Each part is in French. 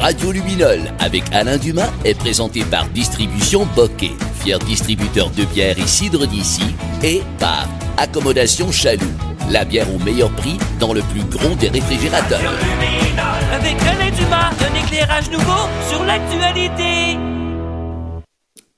Radio Luminol avec Alain Dumas est présenté par Distribution Bokeh, fier distributeur de bière et cidre d'ici, et par Accommodation Chaloux, la bière au meilleur prix dans le plus gros des réfrigérateurs. Avec Alain Dumas, un éclairage nouveau sur l'actualité.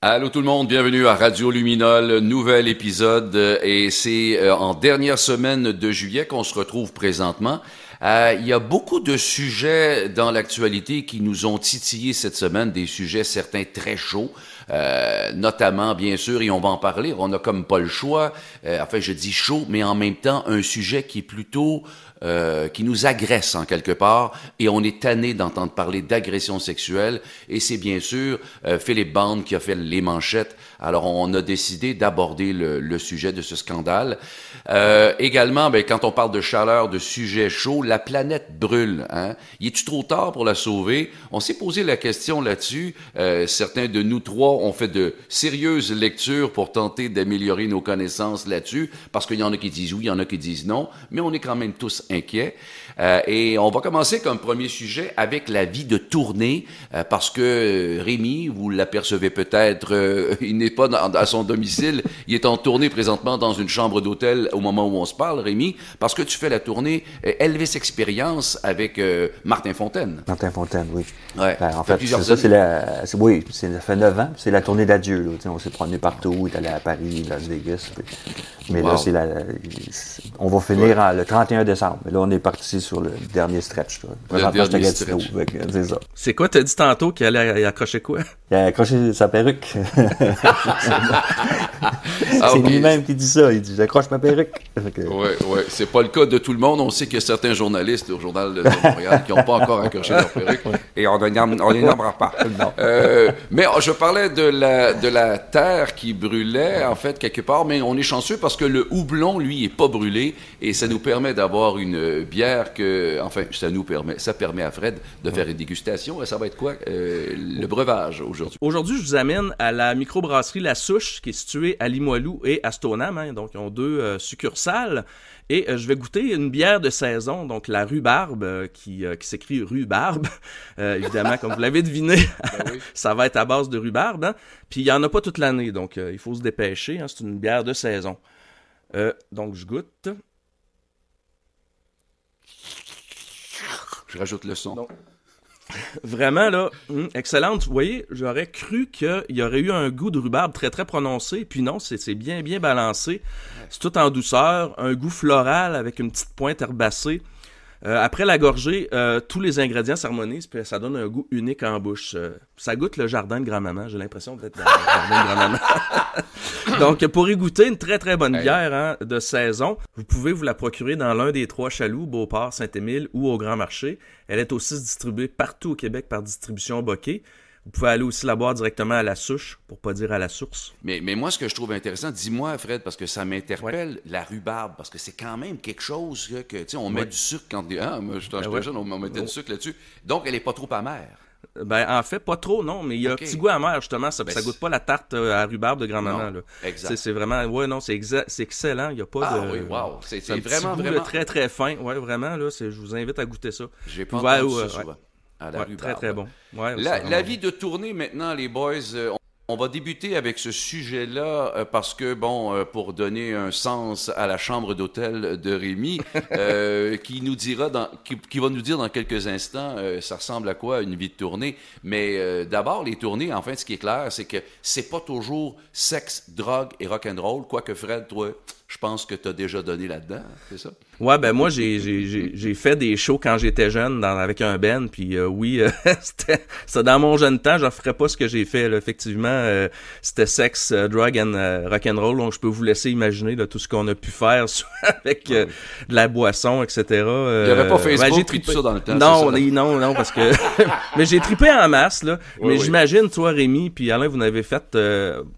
Allô tout le monde, bienvenue à Radio Luminol, nouvel épisode et c'est euh, en dernière semaine de juillet qu'on se retrouve présentement. Euh, il y a beaucoup de sujets dans l'actualité qui nous ont titillé cette semaine, des sujets certains très chauds. Euh, notamment, bien sûr, et on va en parler, on n'a comme pas le choix, euh, enfin je dis chaud, mais en même temps un sujet qui est plutôt euh, qui nous agresse en quelque part, et on est tanné d'entendre parler d'agression sexuelle, et c'est bien sûr euh, Philippe Band qui a fait les manchettes. Alors on a décidé d'aborder le, le, sujet de ce scandale. Euh, également, ben, quand on parle de chaleur, de sujet chaud, la planète brûle. Hein? Y est-tu trop tard pour la sauver? On s'est posé la question là-dessus. Euh, certains de nous trois ont fait de sérieuses lectures pour tenter d'améliorer nos connaissances là-dessus, parce qu'il y en a qui disent oui, il y en a qui disent non, mais on est quand même tous inquiet. Euh, et on va commencer comme premier sujet avec la vie de tournée, euh, parce que euh, Rémi, vous l'apercevez peut-être, euh, il n'est pas à son domicile, il est en tournée présentement dans une chambre d'hôtel au moment où on se parle, Rémi, parce que tu fais la tournée Elvis Experience avec Martin Fontaine. Martin Fontaine, oui. Ouais, ben, en fait, c'est ça, c'est la, oui, ça fait neuf ans, c'est la tournée d'adieu. On s'est promené partout, on est allé à Paris, Las Vegas. Mais wow. là, c'est la, on va finir ouais. en, le 31 décembre. Mais là, on est parti sur le dernier stretch. Le dernier stretch. C'est ça. C'est quoi, t'as dit tantôt qu'il allait accrocher quoi? Il a accroché sa perruque. Ah, c'est okay. lui-même qui dit ça. Il dit J'accroche ma perruque. Oui, oui. C'est pas le cas de tout le monde. On sait qu'il y a certains journalistes au Journal de Montréal qui n'ont pas encore accroché leur perruque. Et on ne les nommera pas. Euh, mais je parlais de la, de la terre qui brûlait, en fait, quelque part. Mais on est chanceux parce que le houblon, lui, est pas brûlé. Et ça nous permet d'avoir une bière que. Enfin, ça nous permet. Ça permet à Fred de faire une dégustation. Et ça va être quoi euh, Le breuvage aujourd'hui? Aujourd'hui, je vous amène à la microbrasserie La Souche, qui est située à Limoilou et à Stoneham. Hein, donc, ils ont deux euh, Et euh, je vais goûter une bière de saison, donc la rhubarbe, euh, qui, qui s'écrit rhubarbe. évidemment, comme vous l'avez deviné, ben oui. ça va être à base de rhubarbe. Hein? Puis il n'y en a pas toute l'année, donc il faut se dépêcher. Hein? C'est une bière de saison. donc, je goûte. Je rajoute le son. Donc, Vraiment, là, hum, excellente. Vous voyez, j'aurais cru qu'il y aurait eu un goût de rhubarbe très, très prononcé. Puis non, c'est bien, bien balancé. C'est tout en douceur. Un goût floral avec une petite pointe herbacée. Euh, après la gorgée, euh, tous les ingrédients s'harmonisent, puis ça donne un goût unique en bouche. Euh, ça goûte le jardin de grand-maman. J'ai l'impression d'être dans le jardin de grand-maman. Donc, pour y goûter une très, très bonne bière hein, de saison, vous pouvez vous la procurer dans l'un des trois chaloux, Beauport, Saint-Émile ou au Grand Marché. Elle est aussi distribuée partout au Québec par distribution Bokeh. Vous pouvez aller aussi la boire directement à la souche, pour pas dire à la source. Mais, mais moi, ce que je trouve intéressant, dis-moi, Fred, parce que ça m'interpelle, ouais. la rhubarbe, parce que c'est quand même quelque chose que, que tu sais, on met du sucre quand... Ah, moi, j'étais ben ouais. jeune, on mettait du sucre là-dessus. Donc, elle est pas trop amère. Ben, en fait, pas trop, non, mais il y a okay. un petit goût amer, justement. Ça, ben ça goûte pas la tarte à rhubarbe de grand-maman, là. Exact. C'est vraiment, ouais, non, c'est excellent. Il y a pas ah, de. oui, wow. C'est vraiment, vraiment. très, très fin. Ouais, vraiment, là. Je vous invite à goûter ça. J'ai pas entendu ça souvent. À la ouais, très, très bon. Ouais, la, la vie de tournée, maintenant, les boys, euh, on va débuter avec ce sujet-là euh, parce que, bon, euh, pour donner un sens à la chambre d'hôtel de Rémi, euh, qui nous dira, dans, qui, qui, va nous dire dans quelques instants, euh, ça ressemble à quoi une vie de tournée. Mais euh, d'abord, les tournées, en fait, ce qui est clair, c'est que c'est pas toujours sexe, drogue et rock'n'roll. Quoique Fred, toi, je pense que tu as déjà donné là-dedans, c'est ça? Ouais, ben moi, j'ai fait des shows quand j'étais jeune dans, avec un band, puis euh, oui, euh, c'était dans mon jeune temps, je ferais pas ce que j'ai fait, là, effectivement. Euh, c'était sexe, drug and rock and roll, donc je peux vous laisser imaginer là, tout ce qu'on a pu faire avec oui. de la boisson, etc. Il n'y avait pas Facebook ouais, tripé... tout ça dans le temps, Non, ça, non, non, parce que... mais j'ai tripé en masse, là. Oui, mais oui. j'imagine, toi, Rémi, puis Alain, vous n'avez fait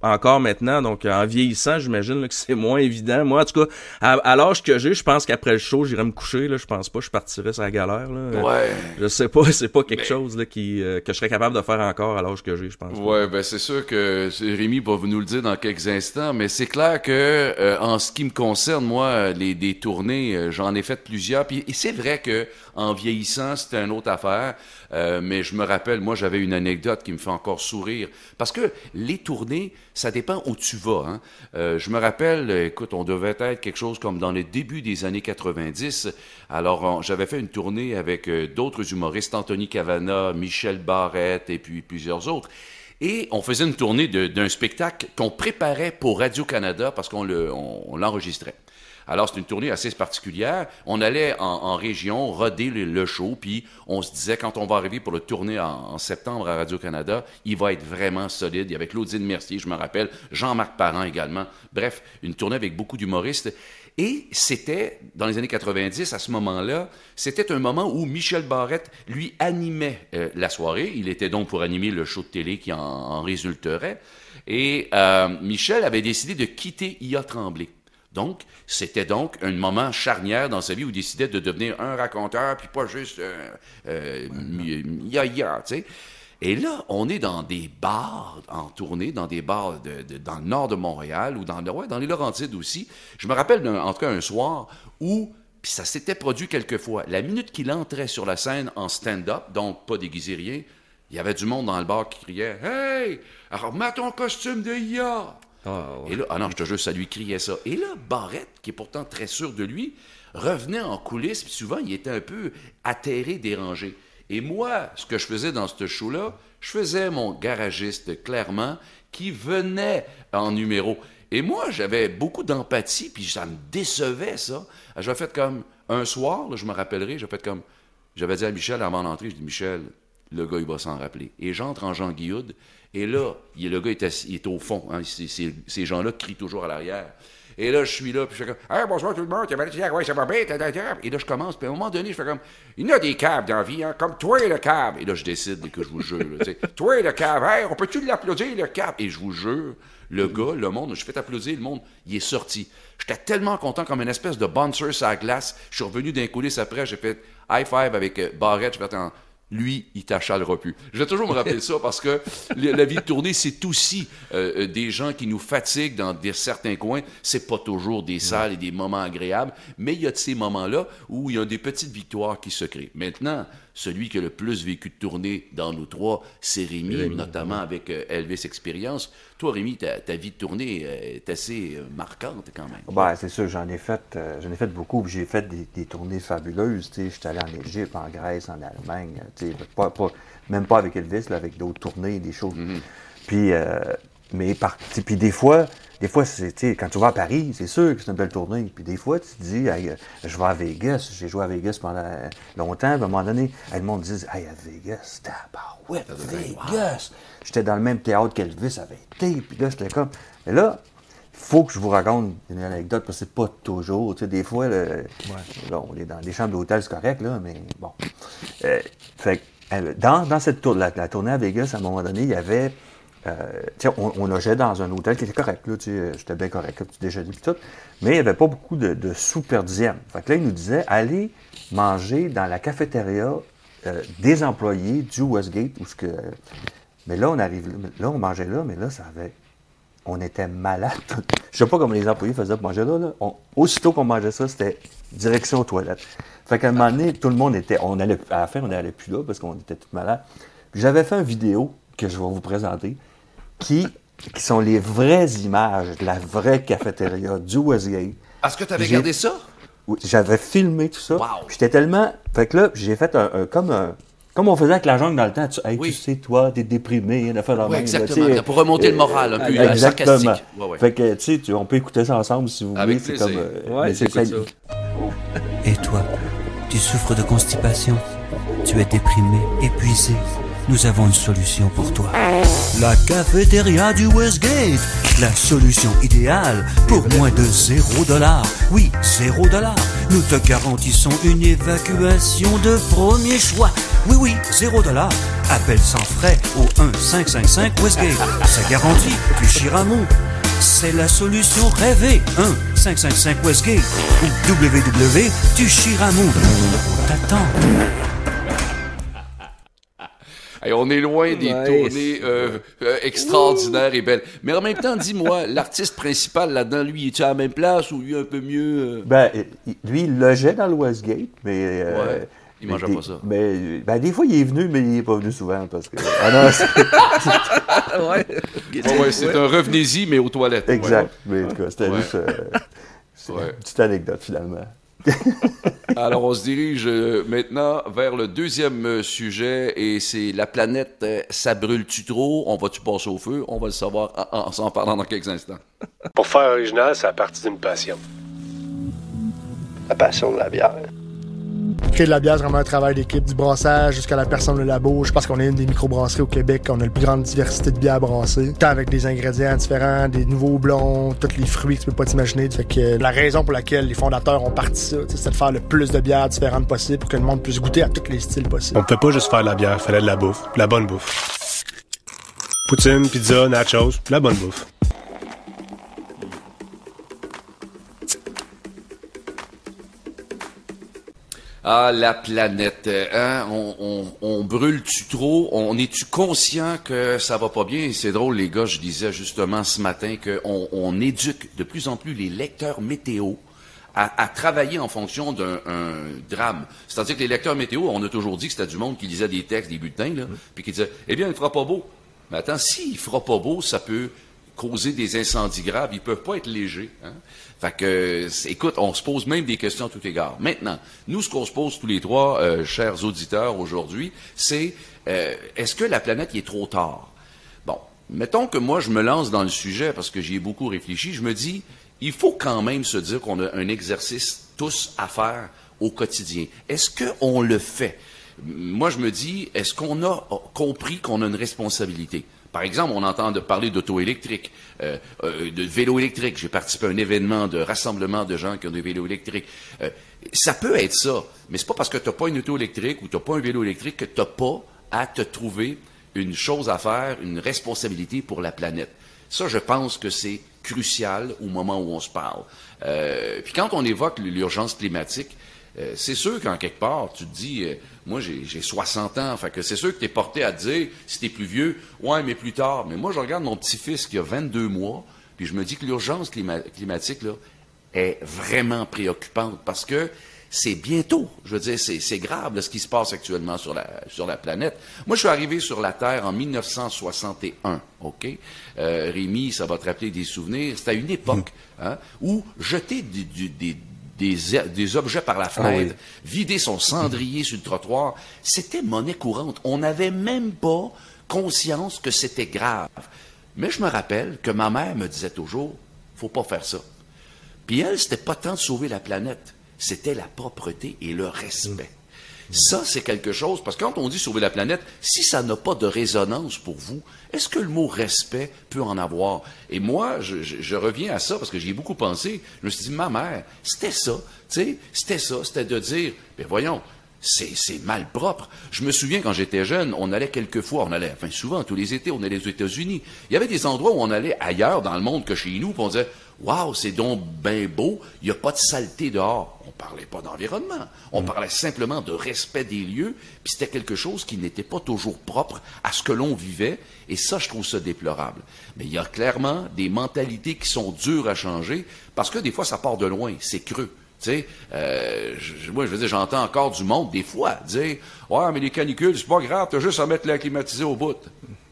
encore maintenant, donc en vieillissant, j'imagine que c'est moins évident. Moi, en tout cas, à, à l'âge que j'ai, je pense qu'après le show, j'irais me coucher, là. Je pense pas que je partirais sur la galère, là. Ouais. Je sais pas, c'est pas quelque mais... chose, là, qui, euh, que je serais capable de faire encore à l'âge que j'ai, je pense. Ouais, ben, c'est sûr que Rémi va nous le dire dans quelques instants, mais c'est clair que, euh, en ce qui me concerne, moi, les, des tournées, euh, j'en ai fait plusieurs. Puis c'est vrai que, En vieillissant, c'était une autre affaire. Euh, mais je me rappelle, moi, j'avais une anecdote qui me fait encore sourire. Parce que les tournées, ça dépend où tu vas. Hein. Euh, je me rappelle, écoute, on devait être quelque chose comme dans les débuts des années 90. Alors, j'avais fait une tournée avec euh, d'autres humoristes, Anthony Cavana, Michel Barrette et puis plusieurs autres. Et on faisait une tournée d'un spectacle qu'on préparait pour Radio-Canada parce qu'on l'enregistrait. Alors, c'est une tournée assez particulière. On allait en, région roder le, show, puis on se disait, quand on va arriver pour le tourner en, septembre à Radio-Canada, il va être vraiment solide. Il y avait Claudine Mercier, je me rappelle, Jean-Marc Parent également. Bref, une tournée avec beaucoup d'humoristes. Et c'était, dans les années 90, à ce moment-là, c'était un moment où Michel Barrette, lui, animait euh, la soirée. Il était donc pour animer le show de télé qui en, résulterait. Et euh, Michel avait décidé de quitter IA Tremblay. Donc, c'était donc un moment charnière dans sa vie où il décidait de devenir un raconteur, puis pas juste euh, euh, ya-ya, tu sais. Et là, on est dans des bars en tournée, dans des bars de, dans le nord de Montréal ou dans, ouais, dans les Laurentides aussi. Je me rappelle en tout cas un soir où, puis ça s'était produit quelquefois, la minute qu'il entrait sur la scène en stand-up, donc pas déguisé rien, il y avait du monde dans le bar qui criait Hey, alors mets ton costume de ya. Ah, Et là, ah non, je te jure, ça lui criait ça. Et là, Barrette, qui est pourtant très sûr de lui, revenait en coulisses, puis souvent, il était un peu atterré, dérangé. Et moi, ce que je faisais dans ce show-là, je faisais mon garagiste, clairement, qui venait en numéro. Et moi, j'avais beaucoup d'empathie, puis ça me décevait, ça. J'avais fait comme, un soir, je me rappellerai, j'ai fait comme, j'avais dit à Michel avant l'entrée, je dis, Michel, le gars, il va s'en rappeler. Et j'entre en Jean Guillaude, et là, il, le gars est, est au fond. Hein, ces gens-là crient toujours à l'arrière. Et là, je suis là, puis je fais comme Hey, bonsoir tout le monde, tu dit, ouais, ça va bien, Et là, je commence, puis à un moment donné, je fais comme Il y a des caves dans la vie, hein, comme toi le cave. Et là, je décide que je vous jure. Toi le cave, on peut-tu l'applaudir, le cave? Et je vous jure, le gars, le monde, je fais applaudir le monde, il est sorti. J'étais tellement content comme une espèce de bouncer sur la glace. Je suis revenu d'un coulisses après, j'ai fait high five avec euh, Barrette, j'ai fait un lui, il t'achalera plus. Je vais toujours me rappeler ça parce que la vie de tournée, c'est aussi euh, euh, des gens qui nous fatiguent dans des, certains coins. C'est pas toujours des salles et des moments agréables, mais il y a de ces moments-là où il y a des petites victoires qui se créent. Maintenant, celui qui a le plus vécu de tournée dans nous trois, c'est Rémi, notamment avec euh, Elvis Experience. Toi, Rémi, ta, vie de tournée est assez marquante quand même. Ben, c'est sûr, j'en ai fait j'en ai fait beaucoup. J'ai fait des, tournées fabuleuses. J'étais allé en Égypte, en Grèce, en Allemagne. Pas, même pas avec Elvis, là, avec d'autres tournées, des choses. Mm-hmm. Puis, euh, mais par, puis des fois, des fois, quand tu vas à Paris, c'est sûr que c'est une belle tournée. Puis des fois, tu te dis, euh, je vais à Vegas. J'ai joué à Vegas pendant longtemps. à un moment donné, le monde dit, hey, à Vegas, ouais, Vegas. J'étais dans le même théâtre qu'Elvis avait été. Puis là, j'étais comme. Mais là, il faut que je vous raconte une anecdote parce que c'est pas toujours. Tu sais, des fois, on est dans des chambres d'hôtel, c'est correct, là, mais bon. Euh, fait dans, dans cette tour, la, tournée à Vegas, à un moment donné, il y avait. Euh, on, on, logeait dans un hôtel qui était correct, là, j'étais bien correct, comme tu dit, tout, mais il n'y avait pas beaucoup de, de sous là, il nous disait, allez manger dans la cafétéria euh, des employés du Westgate, où ce que... Mais là, on arrive, là, on mangeait là, mais là, ça avait... On était malade. Je sais pas comment les employés faisaient pour manger là. là. aussitôt qu'on mangeait ça, c'était direction aux toilettes. Fait qu'à un moment donné, tout le monde était. On allait, à la fin, on n'allait plus là parce qu'on était tout malades. J'avais fait une vidéo que je vais vous présenter qui, qui sont les vraies images de la vraie cafétéria du Westgate. Est-ce que tu avais regardé ça? Oui, j'avais filmé tout ça. Wow. J'étais tellement. Fait que là, j'ai fait un, comme un, comme on faisait avec la jungle dans le temps, tu, hey, tu sais, toi, t'es déprimé, on a fait la oui, Exactement, pour remonter le moral un peu, euh, exactement. Ouais, ouais. Fait que, tu sais, on peut écouter ça ensemble si vous voulez. C'est comme. Euh, ouais, c'est ça. Et toi, tu souffres de constipation, tu es déprimé, épuisé. Nous avons une solution pour toi. La cafétéria du Westgate, la solution idéale pour moins de 0 dollars. Oui, 0 dollars. Nous te garantissons une évacuation de premier choix. Oui, oui, 0 dollars. Appelle sans frais au 1-555 Westgate. C'est garanti, tu Chiramont. C'est la solution rêvée. 1-555 Westgate ou www du Chiramont. T'attends on est loin des tournées euh, euh, extraordinaires et belles. Mais en même temps, dis-moi, l'artiste principal là-dedans, lui, est-il à la même place ou lui un peu mieux? Euh? Ben, lui, il logeait dans le Westgate, mais Il mangeait pas ça. Mais, ben, des fois, il est venu, mais il n'est pas venu souvent parce que. Ah non, c'est- ouais. Ouais, ouais, c'est un revenez-y, mais aux toilettes. exact. Mais en tout cas, c'était Ouais. juste. euh, c'est Ouais. une petite anecdote finalement. Alors, on se dirige euh, maintenant vers le deuxième euh, sujet et c'est la planète, euh, ça brûle-tu trop? On va-tu passer au feu? On va le savoir en, en s'en parlant dans quelques instants. Pour faire original, ça a parti d'une passion. La passion de la bière. Créer de la bière, c'est vraiment un travail d'équipe, du brassage jusqu'à la personne le labo. Je pense qu'on est une des microbrasseries au Québec, on a la plus grande diversité de bières brassées. Tant avec des ingrédients différents, des nouveaux blonds, tous les fruits que tu peux pas t'imaginer. Fait que euh, la raison pour laquelle les fondateurs ont parti ça, c'est de faire le plus de bières différentes possible pour que le monde puisse goûter à tous les styles possibles. On peut pas juste faire de la bière, fallait de la bouffe, de la bonne bouffe. Poutine, pizza, nachos, de la bonne bouffe. Ah, la planète, euh, hein? On, on, on brûle-tu trop? On est-tu conscient que ça va pas bien? C'est drôle, les gars, je disais justement ce matin qu'on on éduque de plus en plus les lecteurs météo à, à travailler en fonction d'un un drame. C'est-à-dire que les lecteurs météo, on a toujours dit que c'était du monde qui lisait des textes, des bulletins, là, puis qui disait, eh bien, il fera pas beau. Mais attends, s'il fera pas beau, ça peut causer des incendies graves. Ils peuvent pas être légers. Hein? Fait que, écoute, on se pose même des questions à tout égard. Maintenant, nous, ce qu'on se pose tous les trois, euh, chers auditeurs, aujourd'hui, c'est euh, est-ce que la planète est trop tard? Bon, mettons que moi, je me lance dans le sujet parce que j'y ai beaucoup réfléchi. Je me dis, il faut quand même se dire qu'on a un exercice tous à faire au quotidien. Est-ce qu'on le fait? Moi, je me dis, est-ce qu'on a compris qu'on a une responsabilité? Par exemple, on entend parler d'auto électrique, euh, euh, de vélo électrique. J'ai participé à un événement de rassemblement de gens qui ont des vélos électriques. Euh, ça peut être ça, mais c'est pas parce que tu n'as pas une auto électrique ou tu n'as pas un vélo électrique que tu n'as pas à te trouver une chose à faire, une responsabilité pour la planète. Ça, je pense que c'est crucial au moment où on se parle. Puis quand on évoque l'urgence climatique, c'est sûr qu'en quelque part, tu te dis, moi j'ai j'ai 60 ans, fait que c'est sûr que tu es porté à te dire, si tu es plus vieux, ouais, mais plus tard. Mais moi, je regarde mon petit-fils qui a 22 mois, puis je me dis que l'urgence clima- climatique, là, est vraiment préoccupante parce que c'est bientôt. Je veux dire, c'est grave là, ce qui se passe actuellement sur la, sur la planète. Moi, je suis arrivé sur la Terre en 1961, OK? Euh, Rémi, ça va te rappeler des souvenirs. C'était à une époque hein, où jeter des, des, des objets par la fenêtre, vider son cendrier sur le trottoir, c'était monnaie courante. On n'avait même pas conscience que c'était grave. Mais je me rappelle que ma mère me disait toujours, faut pas faire ça. Puis elle, c'était pas tant de sauver la planète, c'était la propreté et le respect. Ça, c'est quelque chose, parce que quand on dit sauver la planète, si ça n'a pas de résonance pour vous, est-ce que le mot respect peut en avoir? Et moi, je, reviens à ça parce que j'y ai beaucoup pensé. Je me suis dit, ma mère, c'était ça, tu sais, c'était ça, c'était de dire, ben voyons, c'est, c'est mal propre. Je me souviens quand j'étais jeune, on allait quelquefois, on allait, enfin souvent, tous les étés, on allait aux États-Unis. Il y avait des endroits où on allait ailleurs dans le monde que chez nous, puis on disait, waouh, c'est donc bien beau, il n'y a pas de saleté dehors. On parlait pas d'environnement, on parlait simplement de respect des lieux, puis c'était quelque chose qui n'était pas toujours propre à ce que l'on vivait, et ça, je trouve ça déplorable. Mais il y a clairement des mentalités qui sont dures à changer, parce que des fois, ça part de loin, c'est creux. Euh, moi, je veux dire, j'entends encore du monde, des fois, dire Ouais, mais les canicules, c'est pas grave, t'as juste à mettre l'air climatisé au bout.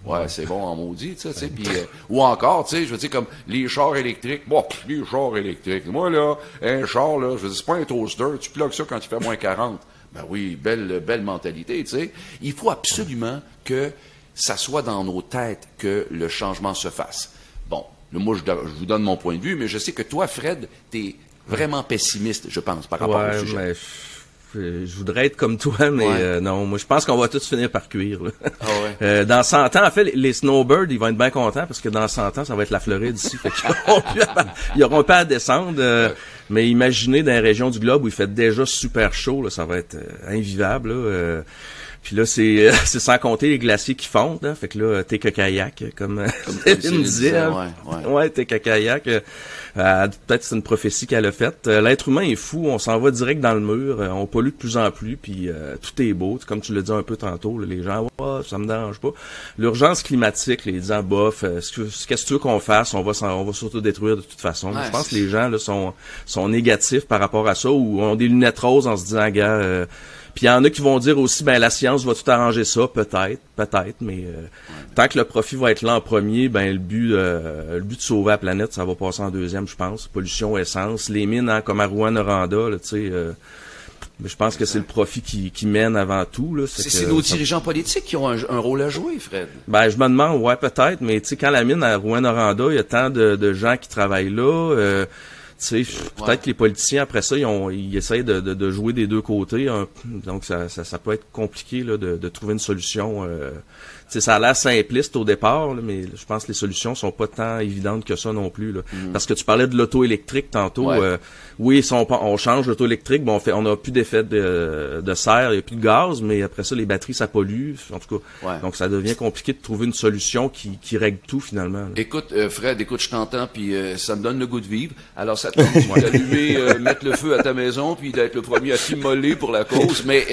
Ouais, c'est bon en maudit, tu sais, puis, euh, ou encore, tu sais, je veux dire, comme les chars électriques. Bon, pff, les chars électriques. Moi, là, un char, là, je veux dire, c'est pas un toaster, tu plugues ça quand il fait moins 40. Ben oui, belle, belle mentalité, tu sais. Il faut absolument que ça soit dans nos têtes que le changement se fasse. Bon, là, moi, je, je vous donne mon point de vue, mais je sais que toi, Fred, t'es vraiment pessimiste, je pense, par rapport Ouais, au sujet. mais je, voudrais être comme toi, mais Ouais. euh, non, moi je pense qu'on va tous finir par cuire. là. Ah ouais. Euh, dans 100 ans, en fait, les, snowbirds, ils vont être bien contents parce que dans 100 ans, ça va être la Floride ici. Fait qu'ils auront plus à- ils auront pas à descendre. euh, Mais imaginez dans les régions du globe où il fait déjà super chaud, là, ça va être euh, invivable. Là, euh, puis là, c'est c'est sans compter les glaciers qui fondent. Hein, fait que là, t'es que kayak, comme, comme Céline disait. disait, hein. ouais, ouais. Ouais, t'es que kayak. euh, euh, Peut-être c'est une prophétie qu'elle a faite. Euh, L'être humain est fou, on s'en va direct dans le mur, euh, on pollue de plus en plus, puis euh, tout est beau. Comme tu l'as dit un peu tantôt, là, les gens, ouais, ça me dérange pas. L'urgence climatique, les disant bof, euh, ce que- qu'est-ce que tu veux qu'on fasse, on va on va s'auto-détruire de toute façon. Ouais, Je pense que les gens là, sont, sont négatifs par rapport à ça, ou ont des lunettes roses en se disant, gars, euh, Puis il y en a qui vont dire aussi, ben la science va tout arranger ça, peut-être, peut-être, mais euh, tant que le profit va être là en premier, ben le but, euh, le but de sauver la planète, ça va passer en deuxième, je pense. Pollution, essence, les mines, hein, comme à Rouen-Noranda, tu sais. Euh, mais je pense que c'est le profit qui, qui, mène avant tout. Là. C'est nos dirigeants politiques qui ont un, rôle à jouer, Fred. Ben, je me demande, ouais, peut-être, mais tu sais, quand la mine à Rouen-Noranda, il y a tant de, de, gens qui travaillent là. Peut-être que les politiciens, après ça, ils, ont, ils essayent de, de, de jouer des deux côtés. Hein. donc, ça, ça, ça, peut être compliqué là, de, de trouver une solution. Euh, ça a l'air simpliste au départ, mais je pense que les solutions sont pas tant évidentes que ça non plus. Là. Mm-hmm. Parce que tu parlais de l'auto électrique tantôt. Euh, oui, si on, on change l'auto électrique, bon, on fait, on a plus d'effet de, de serre, il n'y a plus de gaz, mais après ça, les batteries, ça pollue. En tout cas, donc ça devient compliqué de trouver une solution qui, qui règle tout finalement. Écoute, euh, Fred, écoute, je t'entends, puis euh, ça me donne le goût de vivre. Alors ça te tente d'allumer, euh, mettre le feu à ta maison, puis d'être le premier à t'immoler pour la cause. Mais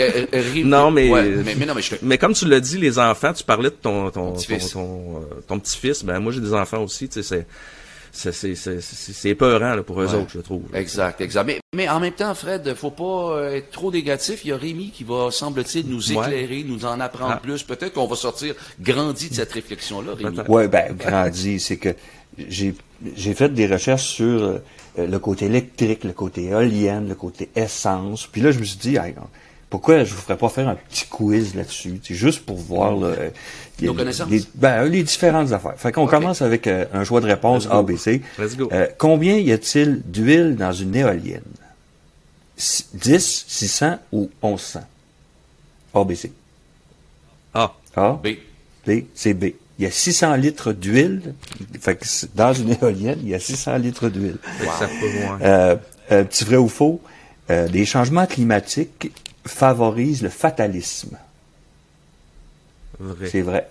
non, mais, mais, non, mais, je... mais comme tu l'as dit, les enfants, tu parlais de ton ton, ton, ton, petit-fils. Ben moi, j'ai des enfants aussi. Tu sais, c'est c'est épeurant là, pour eux autres, je trouve. Exact, exact. Mais, mais en même temps, Fred, faut pas euh, être trop négatif. Il y a Rémi qui va, semble-t-il, nous éclairer, nous en apprendre ah. plus. Peut-être qu'on va sortir grandi de cette réflexion-là, Rémi. Oui, ben, grandi, c'est que j'ai j'ai fait des recherches sur euh, le côté électrique, le côté éolienne, le côté essence. Puis là, je me suis dit, pourquoi je vous ferais pas faire un petit quiz là-dessus, juste pour voir. Les, ben, les différentes affaires. Fait qu'on commence avec euh, un choix de réponse ABC. Let's go. Euh, combien y a-t-il d'huile dans une éolienne? 10, 600 ou 1100 ABC. A. A. B. B. C'est B. Il y a 600 litres d'huile. Fait que dans une éolienne, il y a 600 litres d'huile. Ça peut euh, petit vrai ou faux, euh, les changements climatiques favorise le fatalisme. C'est vrai.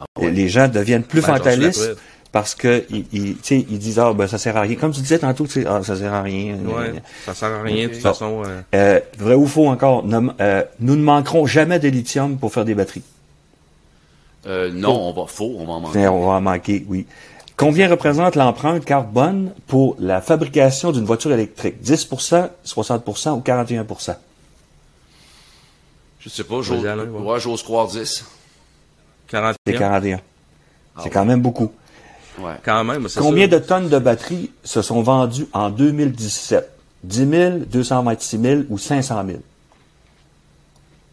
Ah les gens deviennent plus ben, fatalistes parce que ils, ils, disent ah ben ça sert à rien. Comme tu disais tantôt, ah, ça sert à rien. Ouais, ça sert à rien de toute façon. Euh, vrai ou faux encore, euh, nous ne manquerons jamais de lithium pour faire des batteries. Euh, non, on va faux, on va en manquer. On va en manquer, oui. Combien représente l'empreinte carbone pour la fabrication d'une voiture électrique? 10% 60% ou 41% je sais pas, j'ose, ouais, j'ose croire 10. 41. C'est 41. Ah c'est quand même beaucoup. Ouais. Quand même, Combien de tonnes de batteries se sont vendues en 2017? 10 000, 226 000 ou 500 000?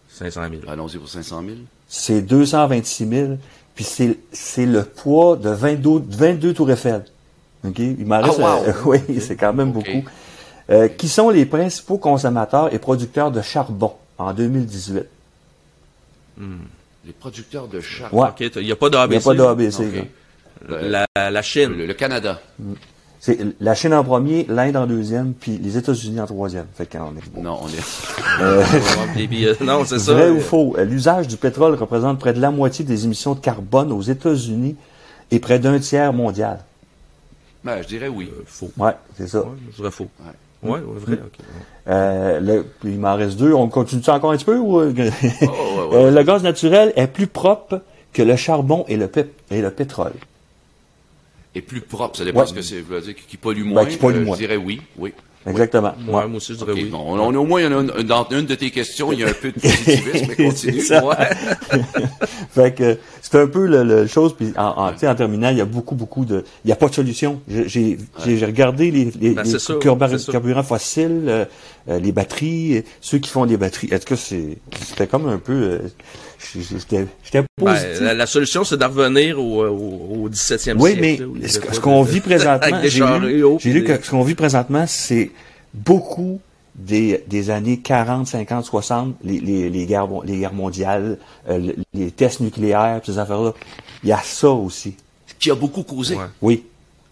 500 000. Allons-y pour 500 000. C'est 226 000, puis c'est, c'est le poids de 22, 22 tours Eiffel. OK? Il m'en reste, ah, wow. oui, c'est quand même beaucoup. Euh, qui sont les principaux consommateurs et producteurs de charbon? en 2018. Hmm. Les producteurs de charbon. Ouais. il n'y a pas d'ABC. Il n'y a pas d'ABC. La, la, Chine. Le, Canada. Hmm. C'est la Chine en premier, l'Inde en deuxième, puis les États-Unis en troisième. Fait qu'on est Non, on est. Euh, non, c'est ça. Vrai ou faux? L'usage du pétrole représente près de la moitié des émissions de carbone aux États-Unis et près d'un tiers mondial. Ben, je dirais oui. Euh, faux. Ouais, c'est ça. je dirais faux. Oui, vrai, euh, il m'en reste deux. On continue ça encore un petit peu? Ou... Euh, oh, euh, le gaz naturel est plus propre que le charbon et le, et le pétrole. Est plus propre, ça dépend de ce que c'est. Qui pollue ben, moins. qui pollue moins. Je dirais oui, oui. Exactement. Moi, moi aussi, je dirais oui. Bon, on, au moins, il y en a dans une de tes questions, il y a un peu de positivisme, mais continue. fait que c'est un peu le, chose. Puis en, en, en, terminant, il y a beaucoup, beaucoup de. Il n'y a pas de solution. J'ai regardé les, les, ben, les carburants fossiles, euh, euh, les batteries, ceux qui font des batteries. Est-ce que c'était comme un peu. Euh, J'étais ben, la, la, solution, c'est d'en revenir au, au, au 17e oui, siècle. Oui, mais ce, qu'on vit présentement, j'ai lu, que ce qu'on vit présentement, c'est beaucoup des, des années 40, 50, 60, les, les, les, guerres, les guerres mondiales, euh, les tests nucléaires, ces affaires-là. Il y a ça aussi. Qui a beaucoup causé. Oui.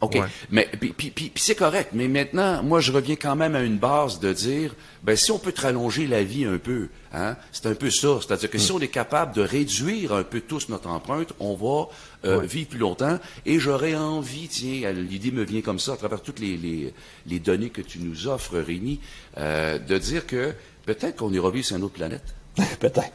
OK. Mais puis, puis, puis, c'est correct. Mais maintenant, moi, je reviens quand même à une base de dire, ben si on peut te rallonger la vie un peu, hein, c'est un peu ça. C'est-à-dire que si hmm. on est capable de réduire un peu tous notre empreinte, on va euh, vivre plus longtemps. Et j'aurais envie, tiens, l'idée me vient comme ça à travers toutes les, les, les données que tu nous offres, Rémi, euh, de dire que peut-être qu'on ira vivre sur une autre planète. peut-être.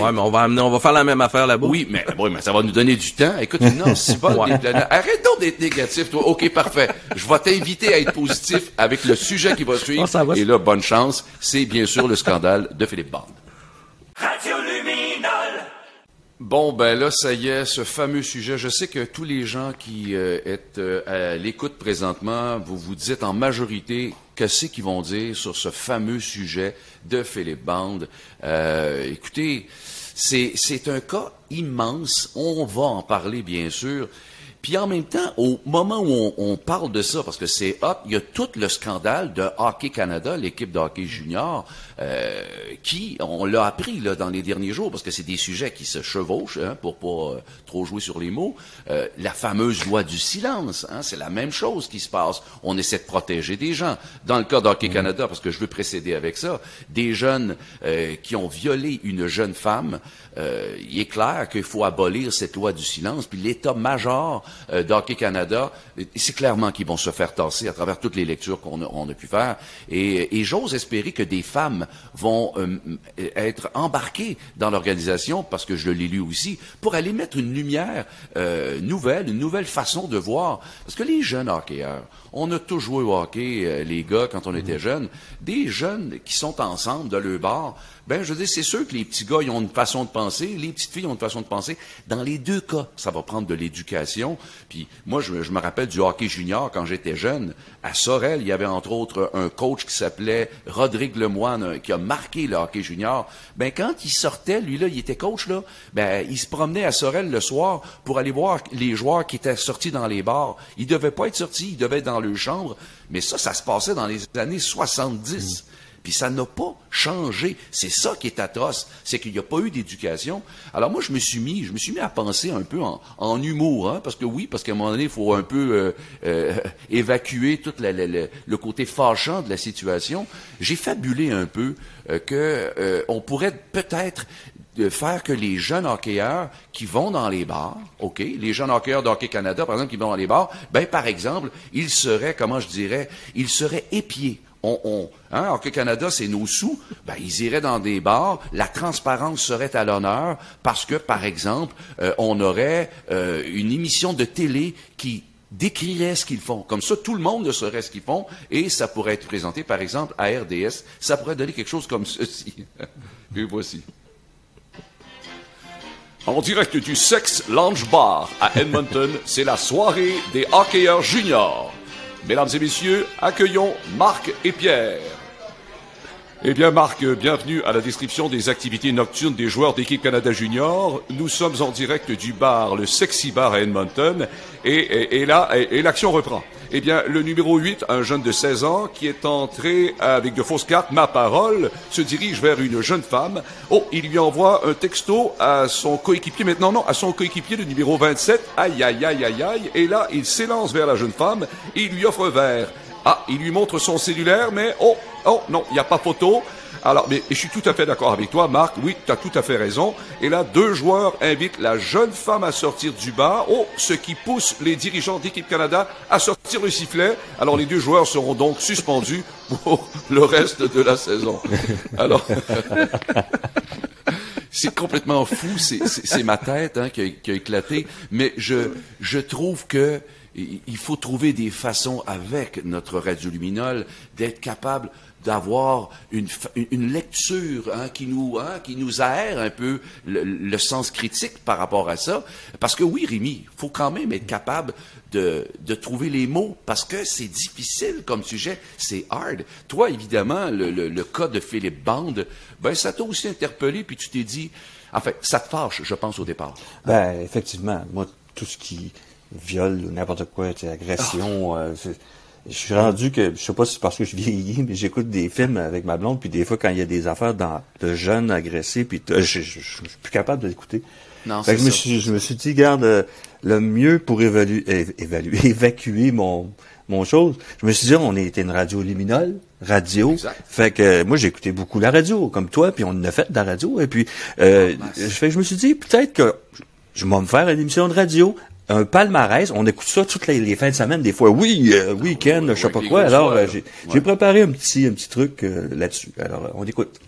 Ouais, mais on va amener, on va faire la même affaire là-bas. Oui, mais, oui, mais ça va nous donner du temps. Écoute, non, c'est pas des planètes. Arrête donc d'être négatif, toi. OK, parfait. Je vais t'inviter à être positif avec le sujet qui va suivre. Oh, ça va. Et là, bonne chance. C'est bien sûr le scandale de Philippe. Radio Luminol. Bon, ben là, ça y est, ce fameux sujet. Je sais que tous les gens qui euh, euh, à l'écoute présentement, vous vous dites en majorité qu'est-ce qu'ils vont dire sur ce fameux sujet de Philippe Bande? Euh, écoutez, c'est, un cas immense. On va en parler, bien sûr. Puis en même temps, au moment où on, parle de ça, parce que c'est hot, il y a tout le scandale de Hockey Canada, l'équipe de hockey junior, euh, qui, on l'a appris là, dans les derniers jours, parce que c'est des sujets qui se chevauchent, hein, pour pas euh, trop jouer sur les mots, euh, la fameuse loi du silence, hein, c'est la même chose qui se passe. On essaie de protéger des gens. Dans le cas d'Hockey Canada, parce que je veux précéder avec ça, des jeunes euh, qui ont violé une jeune femme, euh, il est clair qu'il faut abolir cette loi du silence, puis l'état-major euh, d'Hockey Canada, c'est clairement qu'ils vont se faire tasser à travers toutes les lectures qu'on a, on a pu faire. Et, et j'ose espérer que des femmes vont euh, être embarquées dans l'organisation, parce que je l'ai lu aussi, pour aller mettre une lumière euh, nouvelle, une nouvelle façon de voir. Parce que les jeunes hockeyeurs, on a tous joué au hockey, euh, les gars, quand on était jeunes, des jeunes qui sont ensemble de leur bar, ben, je veux dire, c'est sûr que les petits gars, ils ont une façon de penser, les petites filles ont une façon de penser. Dans les deux cas, ça va prendre de l'éducation. Puis moi, je, je me rappelle du hockey junior quand j'étais jeune. À Sorel, il y avait entre autres un coach qui s'appelait Rodrigue Lemoine, un- qui a marqué le hockey junior. Ben, quand il sortait, lui là, il était coach là, ben, il se promenait à Sorel le soir pour aller voir les joueurs qui étaient sortis dans les bars. Ils devaient pas être sortis, ils devaient être dans leur chambre. Mais ça, ça se passait dans les années 70. Puis ça n'a pas changé. C'est ça qui est atroce, c'est qu'il n'y a pas eu d'éducation. Alors moi, je me suis mis, je me suis mis à penser un peu en, en humour, hein, parce que oui, parce qu'à un moment donné, il faut un peu euh, euh, évacuer tout la- la- la- le côté fâchant de la situation. J'ai fabulé un peu euh, que euh, on pourrait peut-être de faire que les jeunes hockeyeurs qui vont dans les bars, OK, les jeunes hockeyeurs de Hockey Canada, par exemple, qui vont dans les bars, ben, par exemple, ils seraient, comment je dirais, ils seraient épiés. On, hein, Hockey Canada, c'est nos sous. Ben, ils iraient dans des bars. La transparence serait à l'honneur parce que, par exemple, euh, on aurait euh, une émission de télé qui décrirait ce qu'ils font. Comme ça, tout le monde ne saurait ce qu'ils font et ça pourrait être présenté, par exemple, à RDS. Ça pourrait donner quelque chose comme ceci. voici. En direct du Sex Lounge Bar à Edmonton, c'est la soirée des hockeyeurs juniors. Mesdames et messieurs, accueillons Marc et Pierre. Eh bien, Marc, bienvenue à la description des activités nocturnes des joueurs d'équipe Canada Junior. Nous sommes en direct du bar, le Sexy Bar à Edmonton, et, là, l'action reprend. Eh bien, le numéro 8, un jeune de 16 ans qui est entré avec de fausses cartes, ma parole, se dirige vers une jeune femme. Oh, il lui envoie un texto à son coéquipier, maintenant non, à son coéquipier, le numéro 27. Aïe, aïe, aïe, aïe, aïe. Et là, il s'élance vers la jeune femme et il lui offre un verre. Ah, il lui montre son cellulaire, mais oh, oh, non, il n'y a pas photo. Alors, mais je suis tout à fait d'accord avec toi, Marc. Oui, tu as tout à fait raison. Et là, deux joueurs invitent la jeune femme à sortir du bar. Oh, ce qui pousse les dirigeants d'équipe Canada à sortir le sifflet. Alors, les deux joueurs seront donc suspendus pour le reste de la saison. Alors. C'est complètement fou, c'est- ma tête hein, qui, a, qui a éclaté, mais je, je trouve que il faut trouver des façons avec notre radioluminol d'être capable d'avoir une, une- lecture hein, qui nous hein, qui nous aère un peu le, sens critique par rapport à ça. Parce que oui, Rémi, faut quand même être capable de, de trouver les mots parce que c'est difficile comme sujet, c'est hard. Toi, évidemment, le, le, le cas de Philippe Bande, ben ça t'a aussi interpellé, puis tu t'es dit, en fait, ça te fâche, je pense au départ. Ben, effectivement, moi, tout ce qui viole ou n'importe quoi, agression, euh, c'est- je suis rendu que, je sais pas si c'est parce que je vieillis, mais j'écoute des films avec ma blonde, puis des fois, quand il y a des affaires dans, de jeunes agressés, puis je, je, je suis plus capable de l'écouter. Non, Fait c'est que je me suis, je me suis dit, garde, euh, le mieux pour évaluer, évacuer mon, mon chose, je me suis dit, on était une radio liminole, radio. Exact. Fait que euh, moi, j'écoutais beaucoup la radio, comme toi, puis on en a fait de la radio. Et puis, euh, Ah, fait que je me suis dit, peut-être que je vais me faire une émission de radio, un palmarès. On écoute ça toutes les, les fins de semaine, des fois. Oui, euh, week-end, oui, je sais pas quoi. Alors, euh, j'ai Ouais. préparé un petit, un petit truc euh, là-dessus. Alors, euh, on écoute.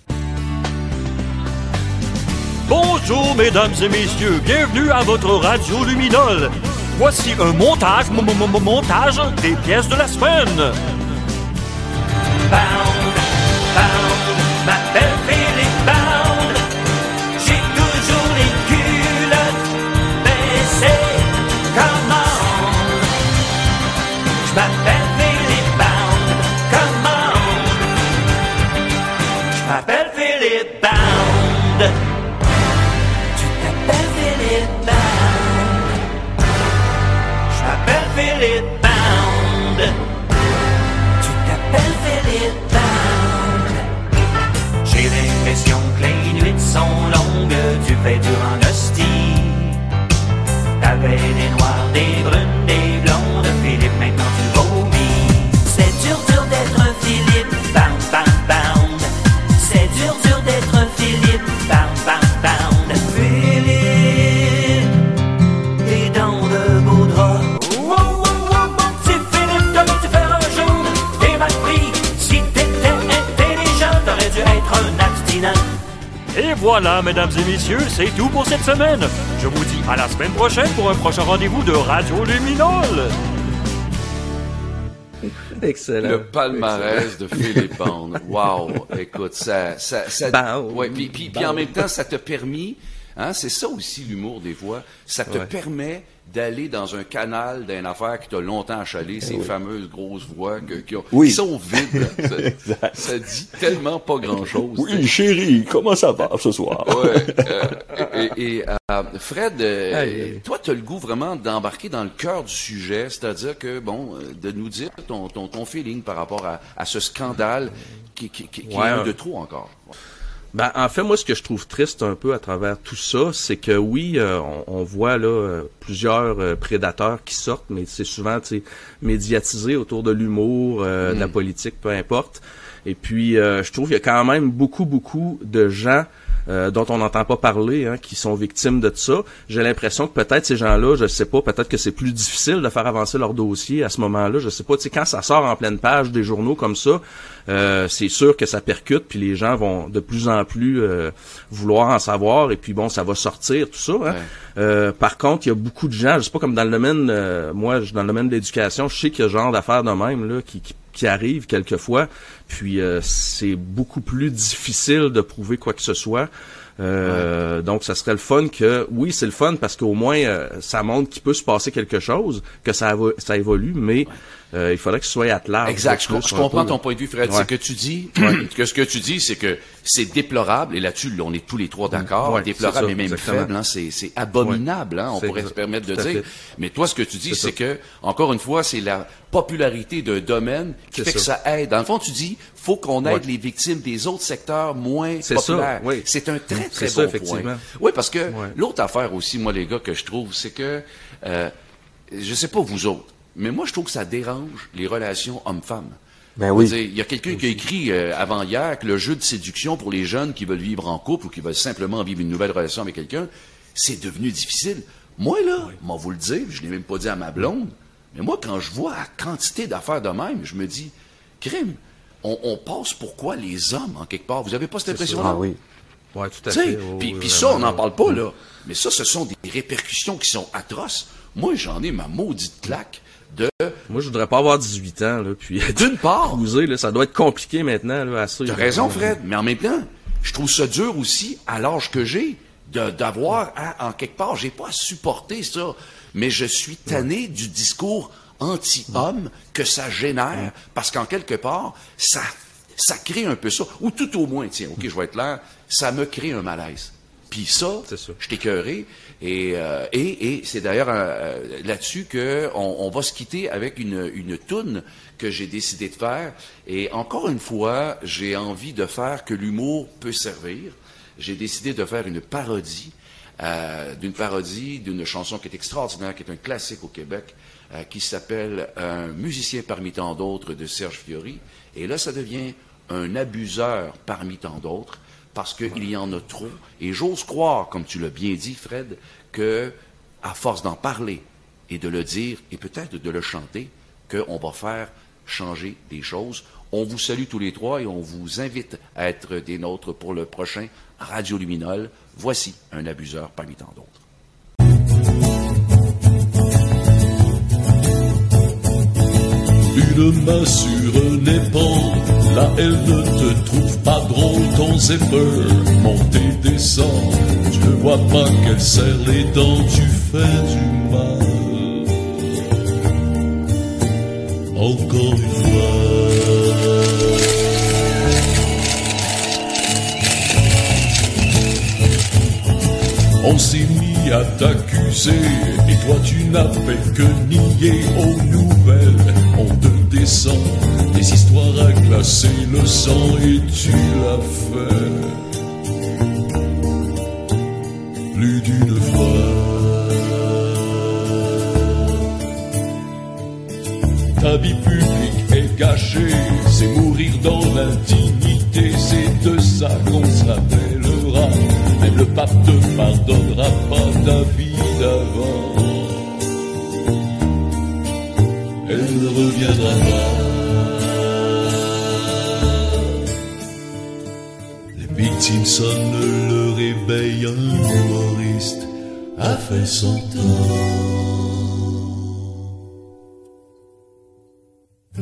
Bonjour, mesdames et messieurs. Bienvenue à votre radio luminol. Voici un montage, montage des pièces de la semaine. Bound, bound, Tu t'appelles Philippe Bound. J'ai l'impression que les nuits sont longues, tu fais dur en hostie. T'avais des noirs, voilà, mesdames et messieurs, c'est tout pour cette semaine. Je vous dis à la semaine prochaine pour un prochain rendez-vous de Radio Luminol. Excellent. Le palmarès de Philippe Bond. Wow! Écoute, ça... ça, ça ouais, puis, puis, puis en même temps, ça te permis... Hein, c'est ça aussi l'humour des fois. Ça te Ouais. permet d'aller dans un canal d'une affaire qui t'a longtemps achalé, ces fameuses grosses voix que- qui, ont- Oui. qui sont vides. là. Ça- dit tellement pas grand-chose. Oui, chérie, comment ça va ce soir? Ouais, euh, et, et, euh, Fred, euh, toi, tu as le goût vraiment d'embarquer dans le cœur du sujet, c'est-à-dire que, bon, de nous dire ton, ton, ton feeling par rapport à, à ce scandale qui, qui, qui, qui Ouais, est un de trop encore. Ben, en fait, moi, ce que je trouve triste un peu à travers tout ça, c'est que oui, euh, on, on voit là euh, plusieurs euh, prédateurs qui sortent, mais c'est souvent médiatisé autour de l'humour, de la politique, peu importe. Et puis, je trouve qu'il y a quand même beaucoup, beaucoup de gens euh, dont on n'entend pas parler, hein, qui sont victimes de ça. J'ai l'impression que peut-être ces gens-là, je sais pas, peut-être que c'est plus difficile de faire avancer leur dossier à ce moment-là. Je sais pas, tu sais, quand ça sort en pleine page des journaux comme ça, euh, c'est sûr que ça percute, puis les gens vont de plus en plus euh, vouloir en savoir, et puis bon, ça va sortir, tout ça. hein. Ouais. Euh, par contre, il y a beaucoup de gens, je sais pas comme dans le domaine, euh, moi, je- dans le domaine de l'éducation, je sais qu'il y a genre d'affaires de même là qui, qui, qui arrivent quelquefois, puis euh, c'est beaucoup plus difficile de prouver quoi que ce soit. Euh, Donc, ça serait le fun que, oui, c'est le fun parce qu'au moins, euh, ça montre qu'il peut se passer quelque chose, que ça, ça évolue, mais euh, il faudrait que ce soit à large. Exact. Je, plus, je un comprends peu, ton là. point de vue, Fred. Ouais. C'est que tu dis, que ce que tu dis, c'est que c'est déplorable, et là-dessus, on est tous les trois d'accord, Ouais, déplorable et même exactement. faible, hein, c'est, abominable, hein, on pourrait se permettre de dire. fait. Mais toi, ce que tu dis, C'est que, encore une fois, c'est la popularité d'un domaine qui fait que ça. aide. Dans le fond, tu dis, faut qu'on aide les victimes des autres secteurs moins populaires. C'est un très, très bon point. Oui, parce que l'autre affaire aussi, moi, les gars, que je trouve, c'est que, euh, je sais pas vous autres, mais moi, je trouve que ça dérange les relations hommes-femmes. Ben oui. Il y a quelqu'un qui a écrit euh, avant hier que le jeu de séduction pour les jeunes qui veulent vivre en couple ou qui veulent simplement vivre une nouvelle relation avec quelqu'un, c'est devenu difficile. Moi, là, m'en vous le dire, je l'ai même pas dit à ma blonde, mais moi, quand je vois la quantité d'affaires de même, je me dis, crime, on, on passe pourquoi les hommes, en quelque part? Vous avez pas cette impression-là? Ah oui. Ouais, tout à fait. Puis, oui, ça, on n'en parle pas, là. Mais ça, ce sont des répercussions qui sont atroces. Moi, j'en ai ma maudite claque. Moi, je voudrais pas avoir 18 ans, là, puis D'une part, cruiser, là, ça doit être compliqué maintenant, là, assez. T'as raison, Fred, mais en même temps, je trouve ça dur aussi, à l'âge que j'ai, d'avoir, en quelque part, j'ai pas à supporter ça, mais je suis tanné du discours anti-homme que ça génère, parce qu'en quelque part, ça, ça crée un peu ça, ou tout au moins, tiens, ok, je vais être clair, ça me crée un malaise. Puis ça, je t'ai écœuré. Et, euh, et, et c'est d'ailleurs euh, là-dessus que on, on va se quitter avec une, une toune que j'ai décidé de faire. Et encore une fois, j'ai envie de faire que l'humour peut servir. J'ai décidé de faire une parodie euh, d'une parodie d'une chanson qui est extraordinaire, qui est un classique au Québec, euh, qui s'appelle Un musicien parmi tant d'autres de Serge Fiori. Et là, ça devient un abuseur parmi tant d'autres parce qu'il y en a trop. Et j'ose croire, comme tu l'as bien dit, Fred, que à force d'en parler et de le dire et peut-être de le chanter, qu'on va faire changer des choses. On vous salue tous les trois et on vous invite à être des nôtres pour le prochain Radio Luminol. Voici un abuseur parmi tant d'autres. Une main sur un épaule, là elle ne te trouve pas drôle, ton zipper monte et descend. Tu ne vois pas qu'elle serre les dents, tu fais du mal. Encore une fois. On s'est mis à t'accuser et toi tu n'as fait que nier aux nouvelles. On te descend des histoires à glacer le sang et tu l'as fait plus d'une fois. Ta vie publique est gâchée, c'est mourir dans l'indignité, c'est de ça qu'on se rappellera. Même le pape te pardonnera pas ta vie d'avant. Elle ne reviendra pas. Sonnent le réveil, un humoriste a fait son temps.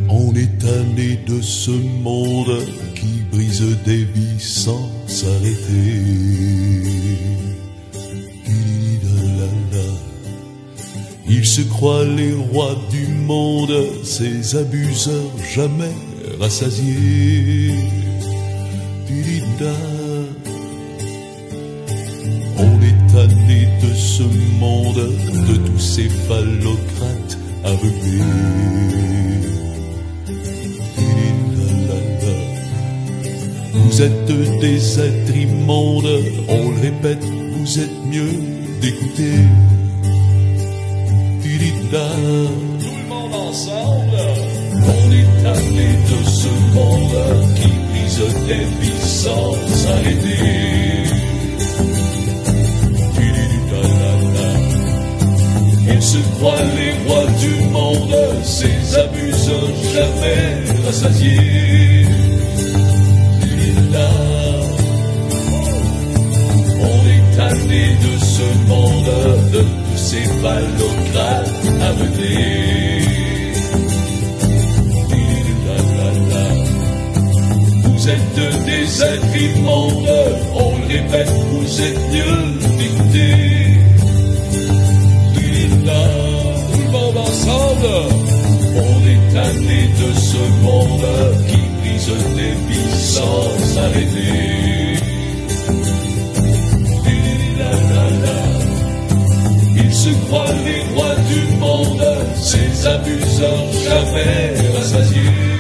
On est tanné de ce monde qui brise des vies sans s'arrêter. Ils se croient les rois du monde, ces abuseurs jamais rassasiés. Ce monde, de tous ces phallocrates aveuglés. Vous êtes des êtres immondes, on le répète, vous êtes mieux d'écouter. Tout le monde ensemble. On est tanné de ce monde qui brise des vies sans. Les rois du monde, ces abuseurs jamais rassasiés. Tididida. On est tanné de ce monde, de tous ces aveuglés. Tidididalala. Vous êtes des êtres immondes, on le répète, vous êtes mieux d'écouter. On est tanné de ce monde qui brise des vies sans. Ils se croient les rois du monde, ces abuseurs jamais rassasiés.